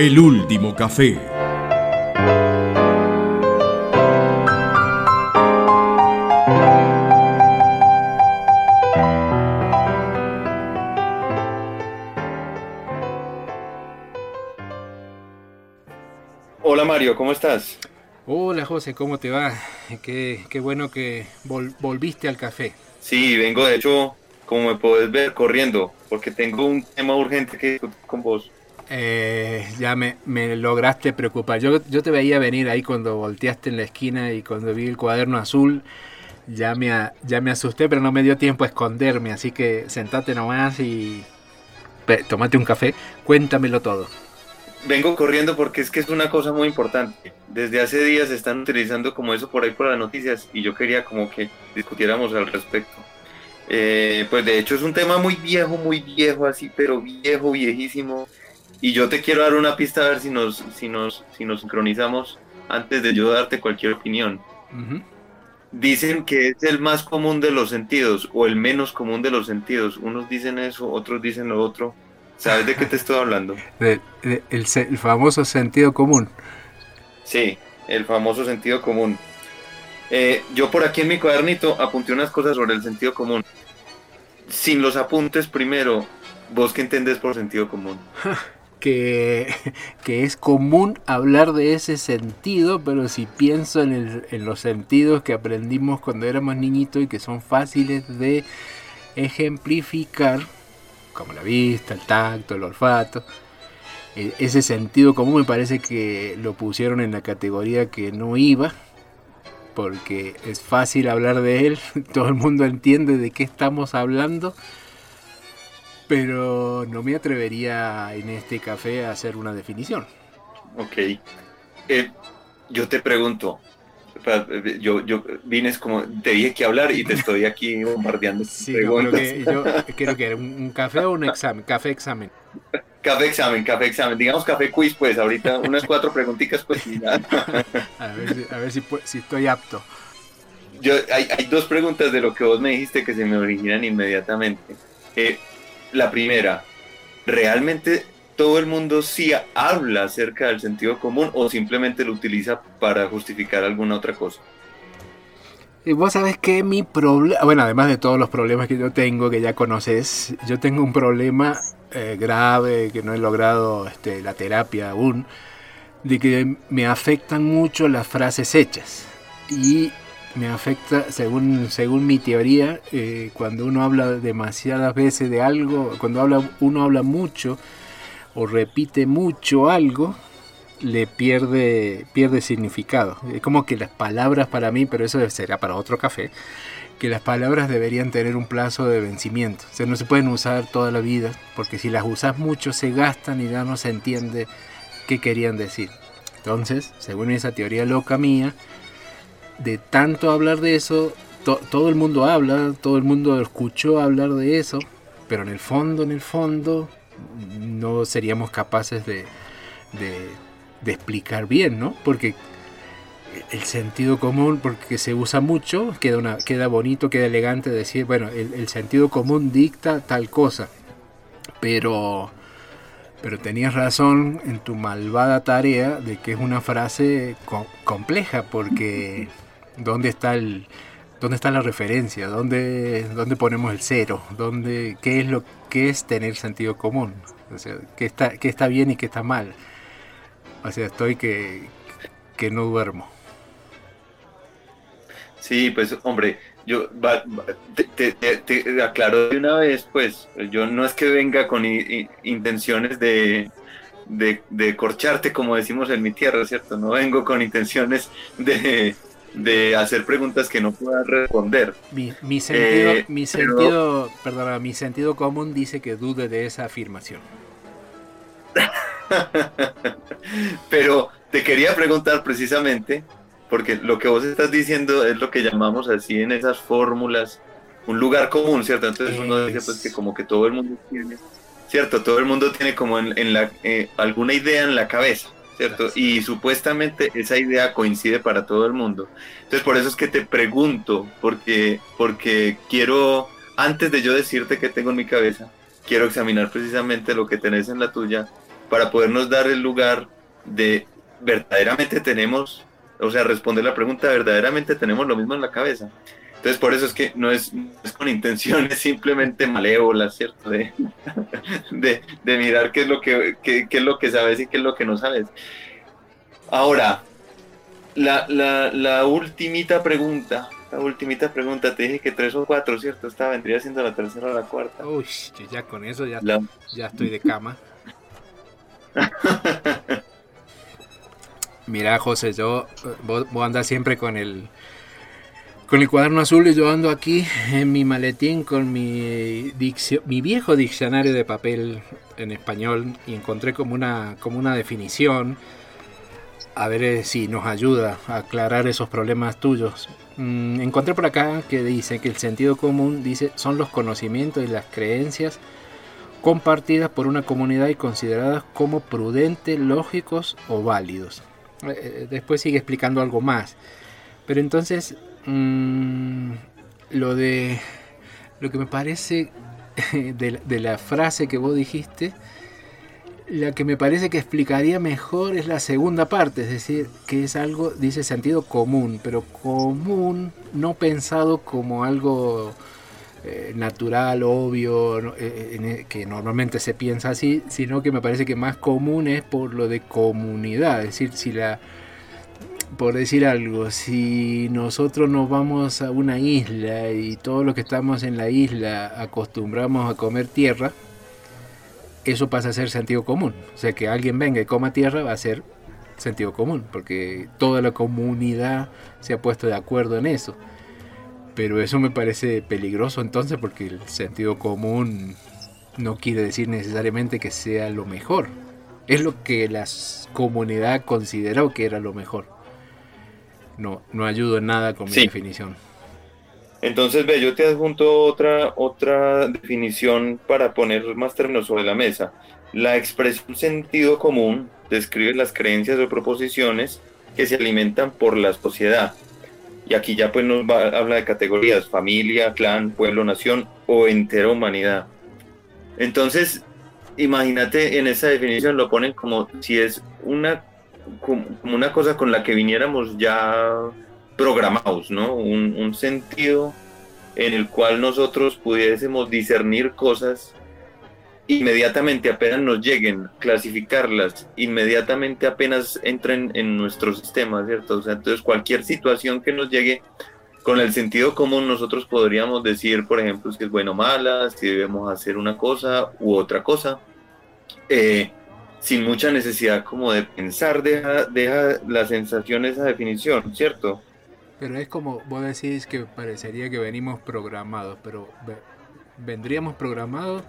El último café. Hola Mario, ¿cómo estás? Hola José, ¿cómo te va? Qué, qué bueno que vol- volviste al café. Sí, vengo de hecho, como me puedes ver, corriendo, porque tengo un tema urgente que discutir con vos. Eh, ya me, lograste preocupar. Yo, te veía venir ahí cuando volteaste en la esquina y cuando vi el cuaderno azul. Ya me, ya me asusté, pero no me dio tiempo a esconderme. Así que sentate nomás y tomate un café. Cuéntamelo todo. Vengo corriendo porque es que es una cosa muy importante. Desde hace días están utilizando como eso por ahí por las noticias y yo quería como que discutiéramos al respecto. Eh, pues de hecho es un tema muy viejo, muy viejo así, pero viejo, viejísimo. Y yo te quiero dar una pista a ver si nos, si nos, si nos sincronizamos antes de yo darte cualquier opinión. Dicen que es el más común de los sentidos o el menos común de los sentidos. Unos dicen eso, otros dicen lo otro. ¿Sabes de qué te estoy hablando? De- de- el, se- el famoso sentido común. Sí, el famoso sentido común. Eh, yo por aquí en mi cuadernito apunté unas cosas sobre el sentido común. Sin los apuntes primero, ¿vos qué entendés por sentido común? que, que es común hablar de ese sentido, pero si pienso en, en los sentidos que aprendimos cuando éramos niñitos y que son fáciles de ejemplificar, como la vista, el tacto, el olfato, e- ese sentido común me parece que lo pusieron en la categoría que no iba, porque es fácil hablar de él, todo el mundo entiende de qué estamos hablando, pero no me atrevería en este café a hacer una definición. Ok. Eh, yo te pregunto, pa- yo, yo vine como, te dije que hablar y te estoy aquí bombardeando. Sí, no, creo que yo creo que era un, un café o un examen, café examen. Café examen, café examen. Digamos café quiz, pues ahorita unas cuatro preguntitas, pues y. A ver, si- a ver si, si estoy apto. Yo, hay, hay dos preguntas de lo que vos me dijiste que se me originan inmediatamente. Eh, la primera, ¿realmente todo el mundo sí habla acerca del sentido común o simplemente lo utiliza para justificar alguna otra cosa? Y vos sabés que mi problema, bueno, además de todos los problemas que yo tengo, que ya conoces, yo tengo un problema eh, grave que no he logrado este, la terapia aún, de que me afectan mucho las frases hechas. Y me afecta, según, según mi teoría, eh, cuando uno habla demasiadas veces de algo, cuando habla, uno habla mucho o repite mucho algo, le pierde, pierde significado. Es como que las palabras para mí, pero eso será para otro café, que las palabras deberían tener un plazo de vencimiento. O sea, no se pueden usar toda la vida, porque si las usas mucho se gastan y ya no se entiende qué querían decir. Entonces, según esa teoría loca mía, de tanto hablar de eso, to- todo el mundo habla, todo el mundo escuchó hablar de eso, pero en el fondo, en el fondo, no seríamos capaces de, explicar bien, ¿no? Porque el sentido común, porque se usa mucho, queda, una, queda bonito, queda elegante decir, bueno, el, el sentido común dicta tal cosa, pero, pero tenías razón en tu malvada tarea de que es una frase co- compleja, porque ¿dónde está el... ¿Dónde está la referencia? ¿Dónde, dónde ponemos el cero? ¿Dónde, ¿Qué es lo que es tener sentido común? O sea, ¿qué está, qué está bien y qué está mal? O sea, estoy que, que no duermo. Sí, pues hombre, yo va- va- te, te- te- aclaro de una vez, pues yo no es que venga con i- i- intenciones de, de, de corcharte, como decimos en mi tierra, ¿cierto? No vengo con intenciones de, de hacer preguntas que no puedan responder. Mi, mi sentido, Eh, mi pero- sentido, perdona, mi sentido común dice que dude de esa afirmación. Pero te quería preguntar precisamente, porque lo que vos estás diciendo es lo que llamamos así en esas fórmulas, un lugar común, ¿cierto? Entonces uno dice pues que como que todo el mundo tiene, ¿cierto? Todo el mundo tiene como en, en la, eh, alguna idea en la cabeza, ¿cierto? Y supuestamente esa idea coincide para todo el mundo. Entonces por eso es que te pregunto, porque, porque quiero, antes de yo decirte qué tengo en mi cabeza, quiero examinar precisamente lo que tenés en la tuya para podernos dar el lugar de verdaderamente tenemos, o sea, responder la pregunta, verdaderamente tenemos lo mismo en la cabeza. Entonces, por eso es que no es, con intenciones simplemente malévolas, ¿cierto? De, de, mirar qué es, lo que, qué, es lo que sabes y qué es lo que no sabes. Ahora, la, la, la ultimita pregunta, la ultimita pregunta, te dije que tres o cuatro, ¿cierto? Esta vendría siendo la tercera o la cuarta. Uy, ya con eso ya, ya estoy de cama. Mira, José, yo vos, vos siempre con el con el cuaderno azul y yo ando aquí en mi maletín con mi, mi viejo diccionario de papel en español y encontré como una, como una definición. A ver eh, si nos ayuda a aclarar esos problemas tuyos. Mm, encontré por acá que dice que el sentido común dice son los conocimientos y las creencias compartidas por una comunidad y consideradas como prudentes, lógicos o válidos. Eh, eh, después sigue explicando algo más. Pero entonces, mm, lo de lo que me parece de, la frase que vos dijiste, la que me parece que explicaría mejor es la segunda parte, es decir, que es algo, dice sentido común, pero común no pensado como algo eh, natural, obvio, eh, e, que normalmente se piensa así, sino que me parece que más común es por lo de comunidad, es decir, si la por decir algo, si nosotros nos vamos a una isla y todos los que estamos en la isla acostumbramos a comer tierra, eso pasa a ser sentido común. O sea, que alguien venga y coma tierra va a ser sentido común, porque toda la comunidad se ha puesto de acuerdo en eso. Pero eso me parece peligroso entonces porque el sentido común no quiere decir necesariamente que sea lo mejor. Es lo que la comunidad consideró que era lo mejor. No, no ayudo en nada con mi definición. Entonces, ve, yo te adjunto otra, otra definición para poner más términos sobre la mesa. La expresión sentido común describe las creencias o proposiciones que se alimentan por la sociedad y aquí ya pues nos va, habla de categorías, familia, clan, pueblo, nación o entera humanidad. Entonces, imagínate en esa definición lo ponen como si es una, como una cosa con la que viniéramos ya programados, ¿no? Un, sentido en el cual nosotros pudiésemos discernir cosas inmediatamente apenas nos lleguen, clasificarlas, inmediatamente apenas entren en nuestro sistema, ¿cierto? O sea, entonces cualquier situación que nos llegue con el sentido común nosotros podríamos decir, por ejemplo, si es bueno o mala, si debemos hacer una cosa u otra cosa, eh, sin mucha necesidad como de pensar, deja, deja la sensación esa definición, ¿cierto? Pero es como vos decís que parecería que venimos programados, pero vendríamos programados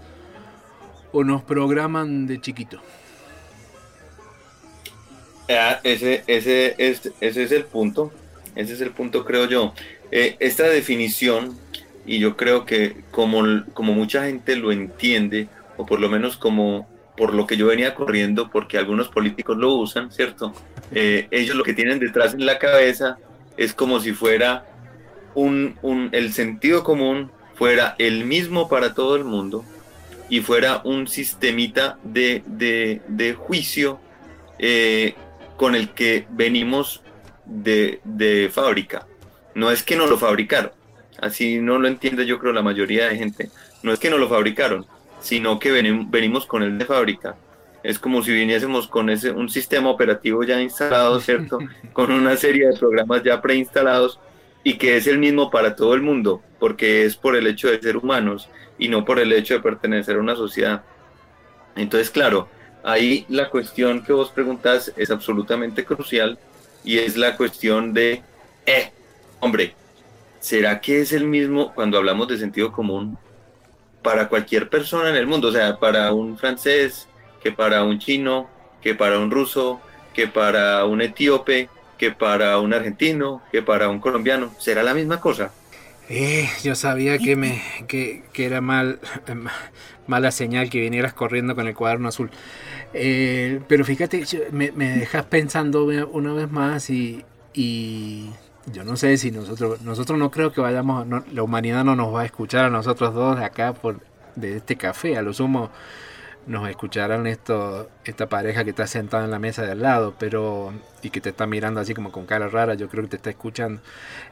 o nos programan de chiquito? Ah, ese, ese, ese, ese es el punto, ese es el punto creo yo. Eh, esta definición, y yo creo que como, como mucha gente lo entiende, o por lo menos como por lo que yo venía corriendo, porque algunos políticos lo usan, ¿cierto? Eh, ellos lo que tienen detrás en la cabeza es como si fuera un, un, el sentido común fuera el mismo para todo el mundo, y fuera un sistemita de, de, juicio eh, con el que venimos de, de, fábrica. No es que no lo fabricaron, así no lo entiende yo creo la mayoría de gente. No es que no lo fabricaron, sino que venimos con el de fábrica. Es como si viniésemos con ese, un sistema operativo ya instalado, ¿cierto? con una serie de programas ya preinstalados y que es el mismo para todo el mundo, porque es por el hecho de ser humanos y no por el hecho de pertenecer a una sociedad. Entonces, claro, ahí la cuestión que vos preguntas es absolutamente crucial y es la cuestión de, eh, hombre, ¿será que es el mismo cuando hablamos de sentido común para cualquier persona en el mundo? O sea, para un francés, que para un chino, que para un ruso, que para un etíope, que para un argentino, que para un colombiano. ¿Será la misma cosa? Eh, yo sabía que me que, era mal mala señal que vinieras corriendo con el cuaderno azul. Eh, pero fíjate, me, me, dejas pensando una vez más y, y, yo no sé si nosotros nosotros no creo que vayamos, la humanidad no nos va a escuchar a nosotros dos de acá por de este café, a lo sumo nos escucharán esto, esta pareja que está sentada en la mesa de al lado, pero y que te está mirando así como con cara rara, yo creo que te está escuchando.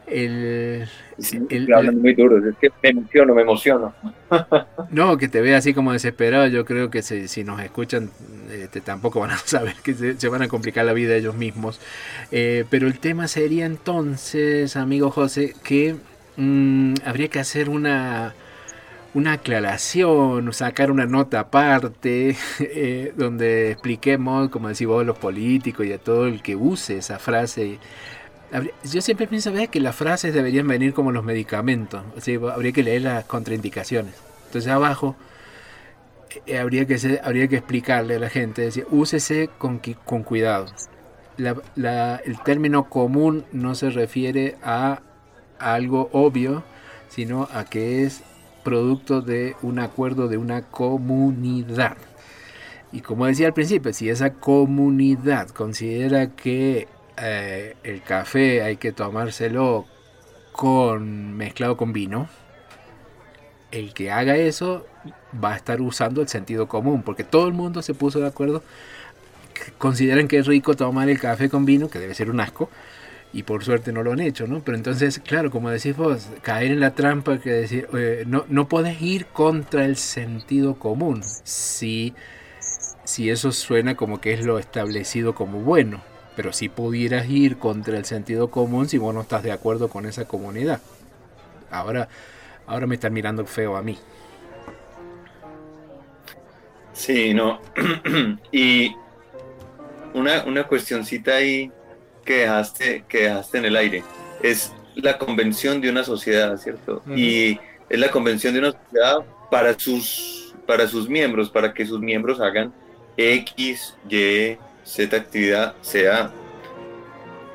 El, sí, muy duro, es que me emociono, me emociono. no, que te ve así como desesperado, yo creo que si, nos escuchan este, tampoco van a saber que se, van a complicar la vida ellos mismos. Eh, pero el tema sería entonces, amigo José, que mm, habría que hacer una una aclaración, sacar una nota aparte, eh, donde expliquemos, como decís vos, los políticos y a todo el que use esa frase. Yo siempre pienso que las frases deberían venir como los medicamentos, habría que leer las contraindicaciones. Entonces abajo eh, habría, que habría que explicarle a la gente, decir, úsese con, con cuidado. el término común no se refiere a algo obvio, sino a que es producto de un acuerdo de una comunidad. Y como decía al principio, si esa comunidad considera que eh, el café hay que tomárselo con mezclado con vino, el que haga eso va a estar usando el sentido común, porque todo el mundo se puso de acuerdo. Consideran que es rico tomar el café con vino, que debe ser un asco, y por suerte no lo han hecho, ¿no? Pero entonces, claro, como decís vos, caer en la trampa que decir, no, no puedes ir contra el sentido común si, si eso suena como que es lo establecido como bueno, pero si pudieras ir contra el sentido común si vos no estás de acuerdo con esa comunidad. Ahora, ahora me están mirando feo a mí. Sí, no. y una, una cuestioncita ahí que dejaste, que dejaste en el aire. Es la convención de una sociedad, ¿cierto? Y es la convención de una sociedad para sus, para sus miembros, para que sus miembros hagan X, Y, Z actividad, sea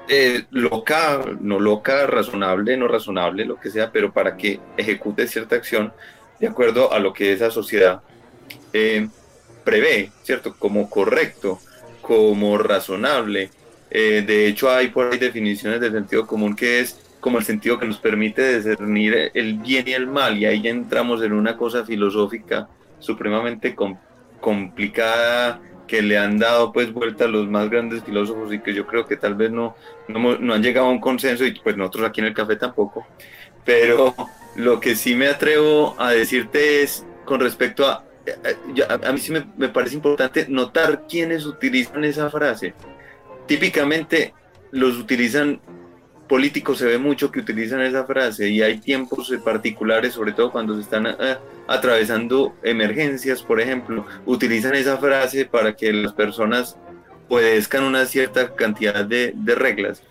eh, loca, no loca, razonable, no razonable, lo que sea, pero para que ejecute cierta acción de acuerdo a lo que esa sociedad eh, prevé, ¿cierto? Como correcto, como razonable, eh, de hecho, hay por ahí definiciones del sentido común que es como el sentido que nos permite discernir el bien y el mal, y ahí ya entramos en una cosa filosófica supremamente complicada que le han dado pues vuelta a los más grandes filósofos y que yo creo que tal vez no, no, han llegado a un consenso y pues nosotros aquí en el café tampoco. Pero lo que sí me atrevo a decirte es con respecto a, a, mí sí me, me parece importante notar quiénes utilizan esa frase típicamente los utilizan políticos se ve mucho que utilizan esa frase y hay tiempos particulares, sobre todo cuando se están eh, atravesando emergencias, por ejemplo, utilizan esa frase para que las personas obedezcan una cierta cantidad de, reglas.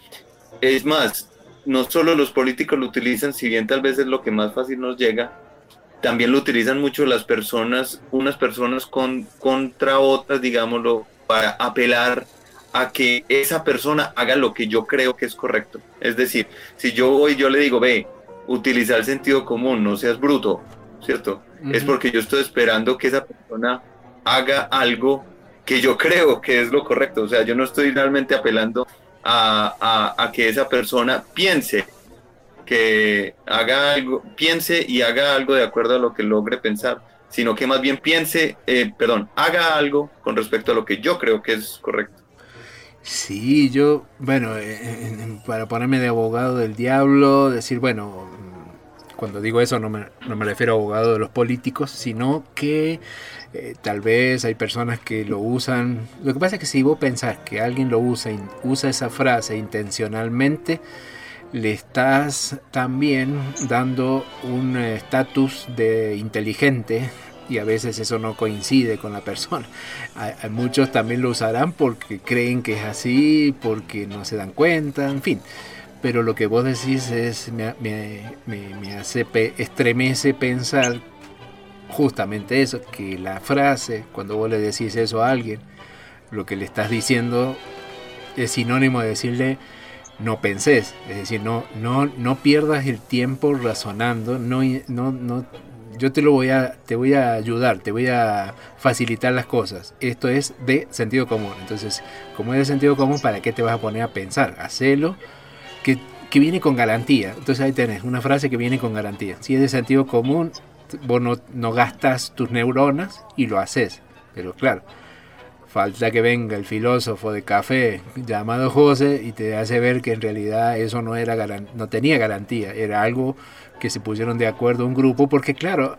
Es más, no solo los políticos lo utilizan, si bien tal vez es lo que más fácil nos llega, también lo utilizan mucho las personas, unas personas con, contra otras, digámoslo, para apelar a que esa persona haga lo que yo creo que es correcto. Es decir, si yo voy yo le digo, ve, utiliza el sentido común, no seas bruto, ¿cierto? Es porque yo estoy esperando que esa persona haga algo que yo creo que es lo correcto. O sea, yo no estoy realmente apelando a, a, que esa persona piense que haga algo, piense y haga algo de acuerdo a lo que logre pensar, sino que más bien piense, eh, perdón, haga algo con respecto a lo que yo creo que es correcto. Sí, yo, bueno, eh, eh, para ponerme de abogado del diablo, decir, bueno, cuando digo eso no me, no me refiero a abogado de los políticos, sino que eh, tal vez hay personas que lo usan. Lo que pasa es que si vos pensás que alguien lo usa, usa esa frase intencionalmente, le estás también dando un estatus de inteligente y a veces eso no coincide con la persona. muchos también lo usarán porque creen que es así, porque no se dan cuenta, en fin. Pero lo que vos decís es, me, me, hace, estremece pensar justamente eso, que la frase, cuando vos le decís eso a alguien, lo que le estás diciendo es sinónimo de decirle no pensés, es decir, no, no, no pierdas el tiempo razonando, no, no, no, yo te lo voy a, te voy a ayudar, te voy a facilitar las cosas. Esto es de sentido común. Entonces, como es de sentido común, ¿para qué te vas a poner a pensar? Hacelo, que, que viene con garantía. Entonces ahí tenés una frase que viene con garantía. Si es de sentido común, vos no, gastas tus neuronas y lo haces. Pero claro, falta que venga el filósofo de café llamado José y te hace ver que en realidad eso no, era no tenía garantía, era algo que se pusieron de acuerdo un grupo, porque claro,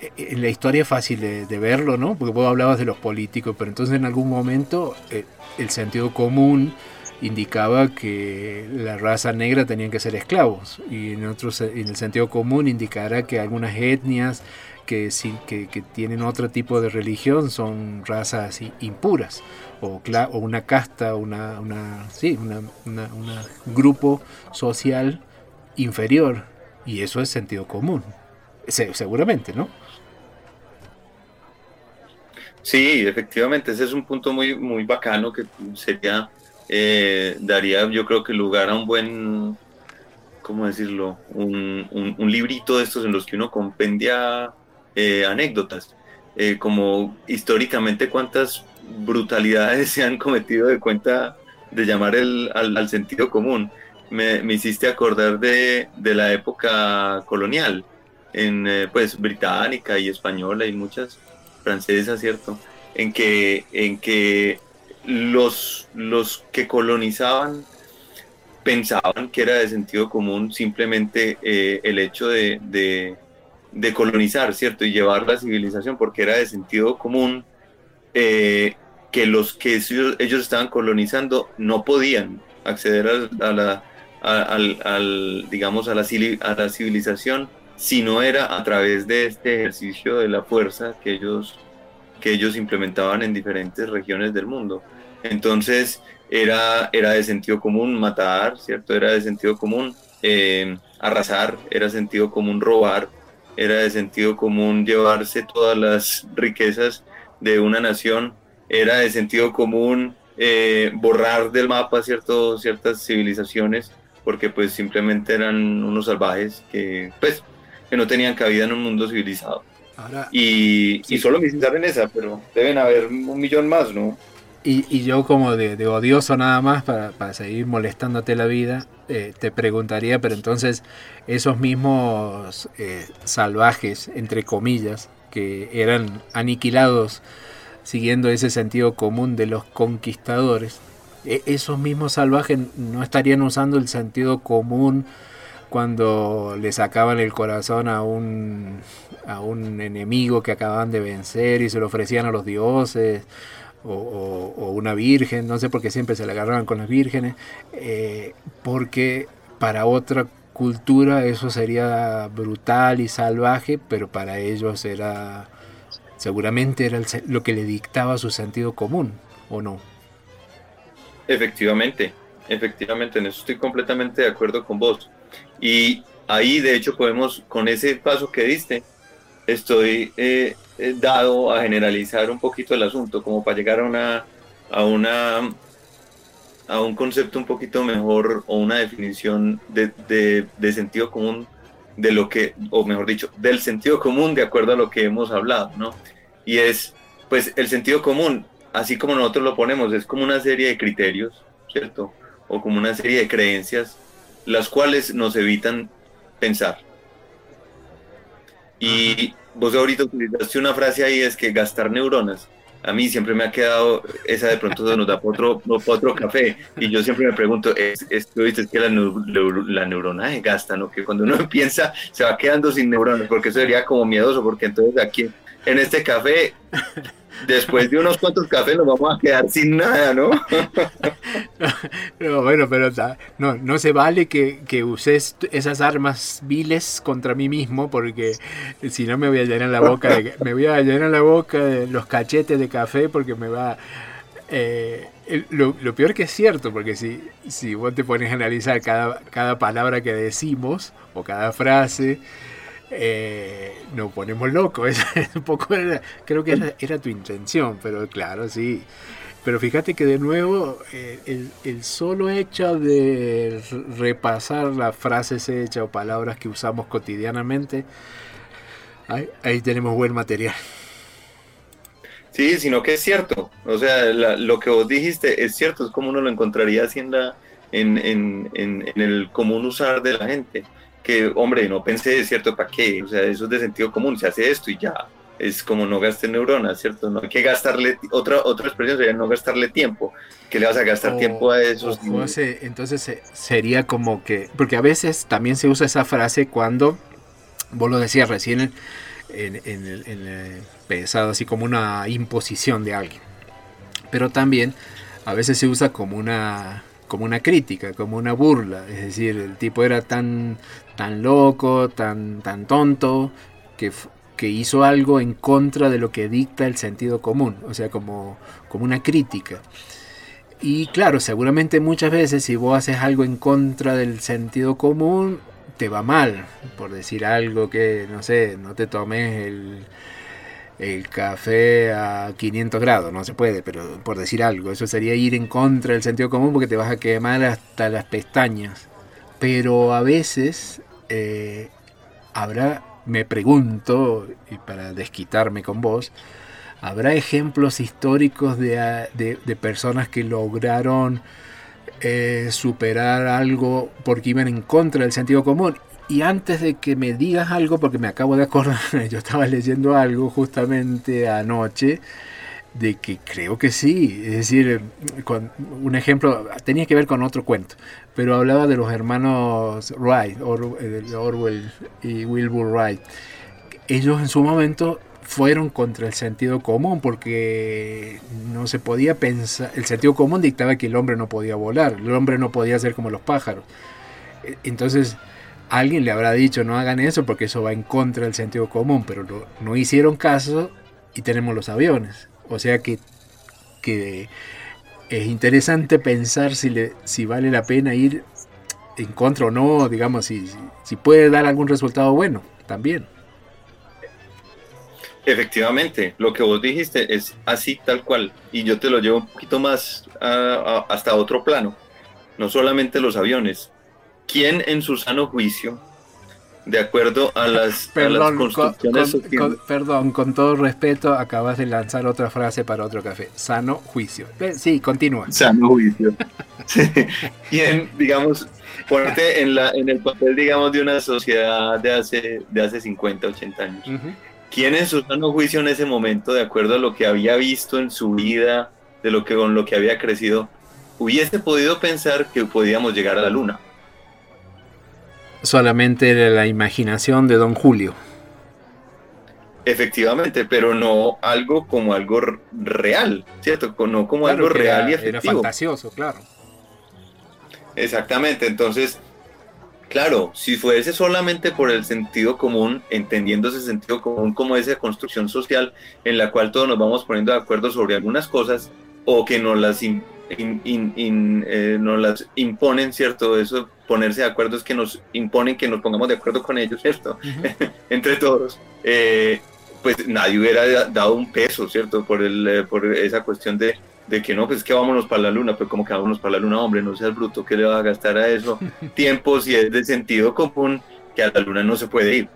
e, e, en la historia es fácil de, verlo, ¿no? Porque vos hablabas de los políticos, pero entonces en algún momento eh, el sentido común indicaba que la raza negra tenían que ser esclavos y en, otros, en el sentido común indicará que algunas etnias que, que, que tienen otro tipo de religión son razas impuras o, o una casta, una, una, sí, un grupo social inferior y eso es sentido común, seguramente, ¿no? Sí, efectivamente, ese es un punto muy, muy bacano que sería eh, daría yo creo que lugar a un buen, ¿cómo decirlo? Un, un, librito de estos en los que uno compendia eh, anécdotas, eh, como históricamente cuántas brutalidades se han cometido de cuenta de llamar el, al, sentido común. Me, hiciste acordar de, de la época colonial, en pues británica y española y muchas francesas, ¿cierto? En que, en que los, los que colonizaban pensaban que era de sentido común simplemente eh, el hecho de, de, colonizar, ¿cierto? Y llevar la civilización, porque era de sentido común eh, que los que ellos, estaban colonizando no podían acceder a, la, al, digamos, a la, a la civilización si no era a través de este ejercicio de la fuerza que ellos, que ellos implementaban en diferentes regiones del mundo. Entonces era, era de sentido común matar, ¿cierto? Era de sentido común eh, arrasar, era sentido común robar, era de sentido común llevarse todas las riquezas de una nación, era de sentido común eh, borrar del mapa cierto, ciertas civilizaciones porque pues simplemente eran unos salvajes que pues que no tenían cabida en un mundo civilizado. y, y solo me en esa, pero deben haber un millón más, ¿no? Y, yo como de, odioso nada más para, seguir molestándote la vida, eh, te preguntaría, pero entonces esos mismos eh, salvajes, entre comillas, que eran aniquilados siguiendo ese sentido común de los conquistadores, esos mismos salvajes no estarían usando el sentido común cuando le sacaban el corazón a un, a un enemigo que acababan de vencer y se lo ofrecían a los dioses o, una virgen, no sé por qué siempre se le agarraban con las vírgenes, eh, porque para otra cultura eso sería brutal y salvaje, pero para ellos era seguramente era lo que le dictaba su sentido común, ¿o no? Efectivamente, efectivamente, en eso estoy completamente de acuerdo con vos. Y ahí, de hecho, podemos, con ese paso que diste, estoy eh, eh, dado a generalizar un poquito el asunto, como para llegar a una, a un concepto un poquito mejor o una definición de, de, sentido común de lo que, o mejor dicho, del sentido común de acuerdo a lo que hemos hablado, ¿no? Y es, pues, el sentido común, así como nosotros lo ponemos, es como una serie de criterios, ¿cierto? O como una serie de creencias, las cuales nos evitan pensar. Y vos ahorita utilizaste una frase ahí, es que gastar neuronas. A mí siempre me ha quedado, esa de pronto se nos da para otro, otro café. Y yo siempre me pregunto, ¿es, es, es que la, la, neurona se gasta, ¿no? Que cuando uno piensa se va quedando sin neuronas, porque eso sería como miedoso, porque entonces aquí en este café después de unos cuantos cafés nos vamos a quedar sin nada, ¿no? no bueno, pero no, no se vale que, que, uses esas armas viles contra mí mismo, porque si no me voy a llenar la boca de, me voy a llenar la boca de los cachetes de café porque me va... Eh, lo, lo, peor que es cierto, porque si, si vos te pones a analizar cada, cada palabra que decimos o cada frase, eh, nos ponemos locos. Es un poco creo que era, tu intención, pero claro, sí. Pero fíjate que de nuevo, eh, el, solo hecho de repasar las frases hechas o palabras que usamos cotidianamente, ahí, tenemos buen material. Sí, sino que es cierto. O sea, lo que vos dijiste es cierto, es como uno lo encontraría así en el común usar de la gente que, hombre, no pensé, ¿cierto? ¿Para qué? O sea, eso es de sentido común, se hace esto y ya. es como no gaste neuronas, ¿cierto? No hay que gastarle, otra, otra expresión sería no gastarle tiempo. que le vas a gastar tiempo a esos? entonces sería como que, porque a veces también se usa esa frase cuando, vos lo decías recién en, en, el, en pensado así como una imposición de alguien, pero también a veces se usa como una como una crítica, como una burla, es decir, el tipo era tan tan loco, tan tan tonto que que hizo algo en contra de lo que dicta el sentido común, o sea, como, como una crítica. Y claro, seguramente muchas veces si vos haces algo en contra del sentido común, te va mal, por decir algo que, no sé, no te tomes el, el café a 500 grados, no se puede, pero por decir algo, eso sería ir en contra del sentido común porque te vas a quemar hasta las pestañas. Pero a veces eh, habrá me pregunto, y para desquitarme con vos, ¿habrá ejemplos históricos de, de, personas que lograron eh, superar algo porque iban en contra del sentido común? Y antes de que me digas algo, porque me acabo de acordar, yo estaba leyendo algo justamente anoche, de que creo que sí, es decir, con un ejemplo, tenía que ver con otro cuento, pero hablaba de los hermanos Wright, eh, Orwell y Wilbur Wright. Ellos en su momento fueron contra el sentido común porque no se podía pensar, el sentido común dictaba que el hombre no podía volar, el hombre no podía ser como los pájaros. E, entonces, alguien le habrá dicho no hagan eso porque eso va en contra del sentido común, pero no, no hicieron caso y tenemos los aviones. O sea que, es interesante pensar si, le, si vale la pena ir en contra o no, digamos, si, si puede dar algún resultado bueno también. Efectivamente, lo que vos dijiste es así tal cual, y yo te lo llevo un poquito más hasta otro plano, no solamente los aviones. ¿Quién en su sano juicio de acuerdo a las, perdón, construcciones con, perdón, con todo respeto, acabas de lanzar otra frase para otro café. Sano juicio. Sí, continúa. Sano juicio. Y en, digamos, ponerte en, la, en el papel, digamos, de una sociedad de hace, de hace 50, 80 años. ¿Quién en su sano juicio en ese momento, de acuerdo a lo que había visto en su vida, de lo que con lo que había crecido, hubiese podido pensar que podíamos llegar a la luna? Solamente la imaginación de Don Julio. Efectivamente, pero no algo como algo real, ¿cierto? No como algo real y efectivo. Era fantasioso, claro. Exactamente, entonces, claro, si fuese solamente por el sentido común, entendiendo ese sentido común como esa construcción social en la cual todos nos vamos poniendo de acuerdo sobre algunas cosas o que nos las eh, nos las imponen, ¿cierto? Eso, ponerse de acuerdo es que nos imponen que nos pongamos de acuerdo con ellos, ¿cierto? Entre todos. Eh, pues nadie hubiera dado un peso, ¿cierto? Por, el, eh, por esa cuestión de, de que no, pues que vámonos para la luna, pues como que vámonos para la luna, hombre, no seas bruto, ¿qué le va a gastar a eso? Tiempo, si es de sentido común, que a la luna no se puede ir.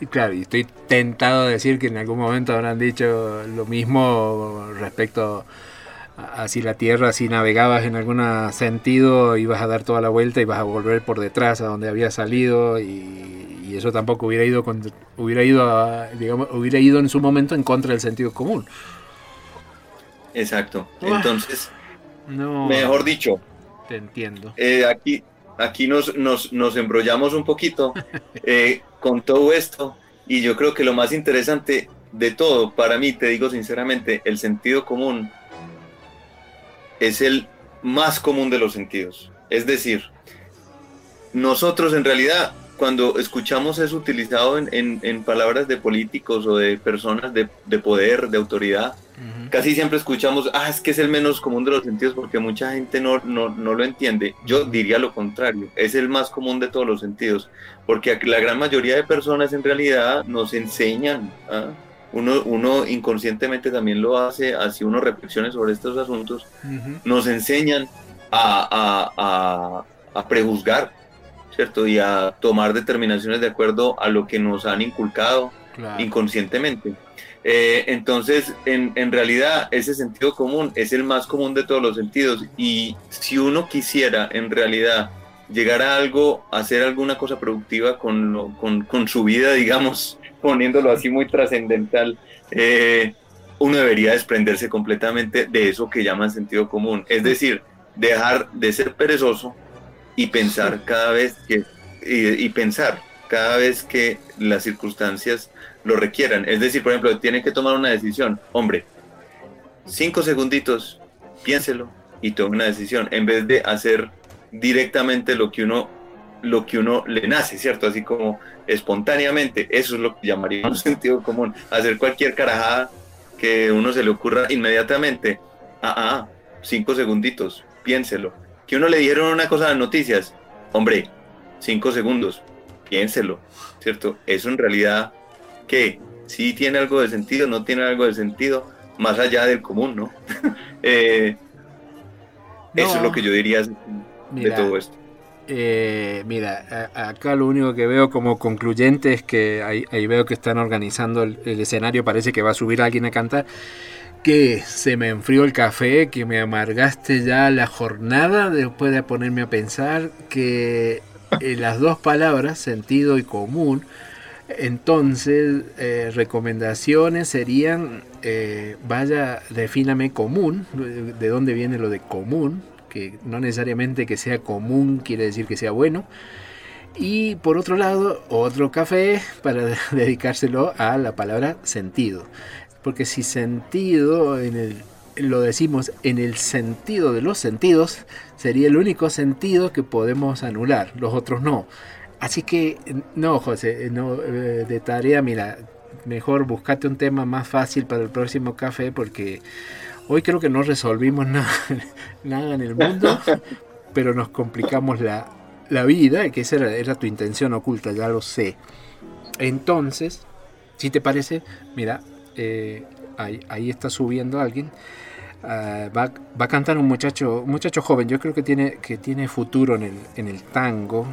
Y claro, y estoy tentado de decir que en algún momento habrán dicho lo mismo respecto así la Tierra, si navegabas en algún sentido, ibas a dar toda la vuelta y vas a volver por detrás a donde había salido y, eso tampoco hubiera ido, hubiera ido, digamos, hubiera ido en su momento en contra del sentido común. Exacto. Entonces, mejor dicho, te entiendo. Eh, aquí, aquí nos, nos, nos, embrollamos un poquito eh, con todo esto y yo creo que lo más interesante de todo, para mí, te digo sinceramente, el sentido común es el más común de los sentidos. Es decir, nosotros en realidad cuando escuchamos eso utilizado en, palabras de políticos o de personas de, poder, de autoridad, casi siempre escuchamos, ah, es que es el menos común de los sentidos porque mucha gente no, no, lo entiende. Yo diría lo contrario, es el más común de todos los sentidos, porque la gran mayoría de personas en realidad nos enseñan. ¿ah? Uno, uno inconscientemente también lo hace, así uno reflexione sobre estos asuntos, nos enseñan a, prejuzgar, ¿cierto? Y a tomar determinaciones de acuerdo a lo que nos han inculcado inconscientemente. Eh, entonces, en, en, realidad, ese sentido común es el más común de todos los sentidos. Y si uno quisiera, en realidad, llegar a algo, hacer alguna cosa productiva con, con, con su vida, digamos, poniéndolo así muy trascendental, eh, uno debería desprenderse completamente de eso que llaman sentido común. Es decir, dejar de ser perezoso y pensar cada vez que, y, pensar cada vez que las circunstancias lo requieran. Es decir, por ejemplo, tiene que tomar una decisión. Hombre, cinco segunditos, piénselo y tome una decisión. En vez de hacer directamente lo que uno lo que uno le nace, ¿cierto? Así como espontáneamente, eso es lo que llamaría un sentido común, hacer cualquier carajada que uno se le ocurra inmediatamente. Ah, ah, cinco segunditos, piénselo. Que uno le dijeron una cosa a las noticias, hombre, cinco segundos, piénselo, ¿cierto? Eso en realidad, ¿qué? Si tiene algo de sentido, no tiene algo de sentido, más allá del común, ¿no? Eh, eso es lo que yo diría de todo esto. Eh, mira, acá lo único que veo como concluyente es que ahí, veo que están organizando el, escenario, parece que va a subir alguien a cantar, que se me enfrió el café, que me amargaste ya la jornada después de ponerme a pensar que eh, las dos palabras, sentido y común, entonces eh, recomendaciones serían, vaya, defíname común, de dónde viene lo de común, que no necesariamente que sea común quiere decir que sea bueno. Y por otro lado, otro café para dedicárselo a la palabra sentido. Porque si sentido en el, lo decimos en el sentido de los sentidos, sería el único sentido que podemos anular, los otros no. Así que, no, José, no, eh, de tarea, mira, mejor buscate un tema más fácil para el próximo café porque Hoy creo que no resolvimos nada, nada en el mundo, pero nos complicamos la, vida, que esa era, tu intención oculta, ya lo sé. Entonces, si te parece, mira, eh, ahí, está subiendo alguien. Ah, va, a cantar un muchacho, un muchacho joven, yo creo que tiene, que tiene futuro en el, en el tango.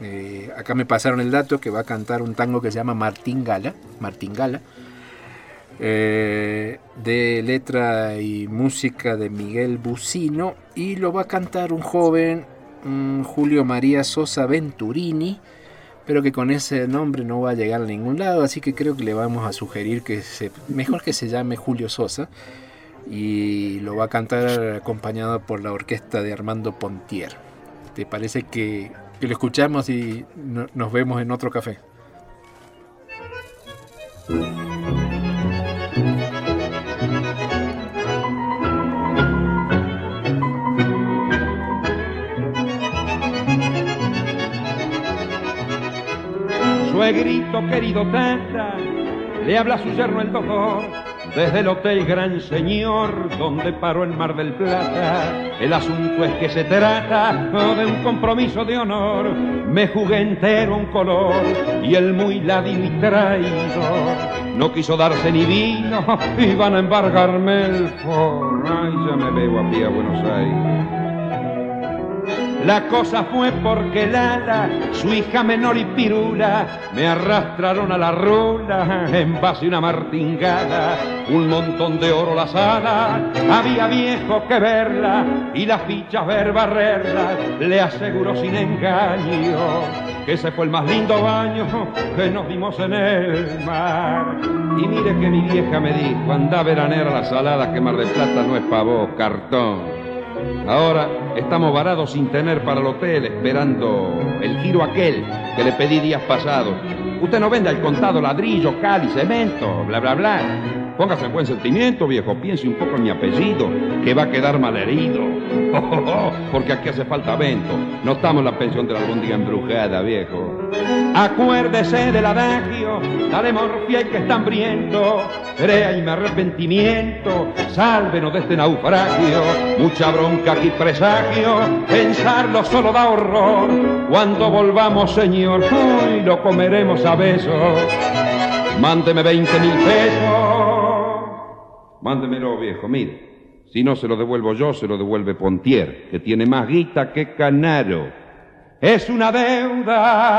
Eh, acá me pasaron el dato que va a cantar un tango que se llama Martín Gala. Martín Gala eh, de letra y música de Miguel Bucino y lo va a cantar un joven Julio María Sosa Venturini pero que con ese nombre no va a llegar a ningún lado así que creo que le vamos a sugerir que mejor que se llame Julio Sosa y lo va a cantar acompañado por la orquesta de Armando Pontier ¿te parece que, lo escuchamos y nos vemos en otro café? Suegrito querido tata, le habla su yerno el doctor, desde el Hotel Gran Señor, donde paró el Mar del Plata. El asunto es que se trata de un compromiso de honor. Me jugué entero un color y el muy ladino y traído no quiso darse ni vino y van a embargarme el for. Ay, ya me veo a pie a Buenos Aires. La cosa fue porque Lala, su hija menor y pirula, me arrastraron a la rula en base a una martingada. Un montón de oro la sala, había viejo que verla y las fichas ver barrerla. Le aseguro sin engaño que ese fue el más lindo baño que nos vimos en el mar. Y mire que mi vieja me dijo, anda veranera la salada que Mar de Plata no es para vos, cartón. Ahora estamos varados sin tener para el hotel, esperando el giro aquel que le pedí días pasados. Usted no vende al contado ladrillo, cal y cemento, bla, bla, bla. Póngase en buen sentimiento, viejo. Piense un poco en mi apellido, que va a quedar malherido. porque aquí hace falta vento. No estamos la pensión de la albóndiga embrujada, viejo. Acuérdese del adagio, dale morfia que está hambriento. Crea y me arrepentimiento, sálvenos de este naufragio. Mucha bronca aquí presagio, pensarlo solo da horror. Cuando volvamos, señor, hoy lo comeremos a besos. Mándeme 20 mil pesos Mándemelo, viejo, mire. Si no se lo devuelvo yo, se lo devuelve Pontier, que tiene más guita que Canaro. Es una deuda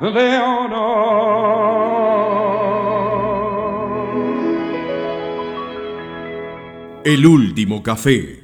de honor. El último café.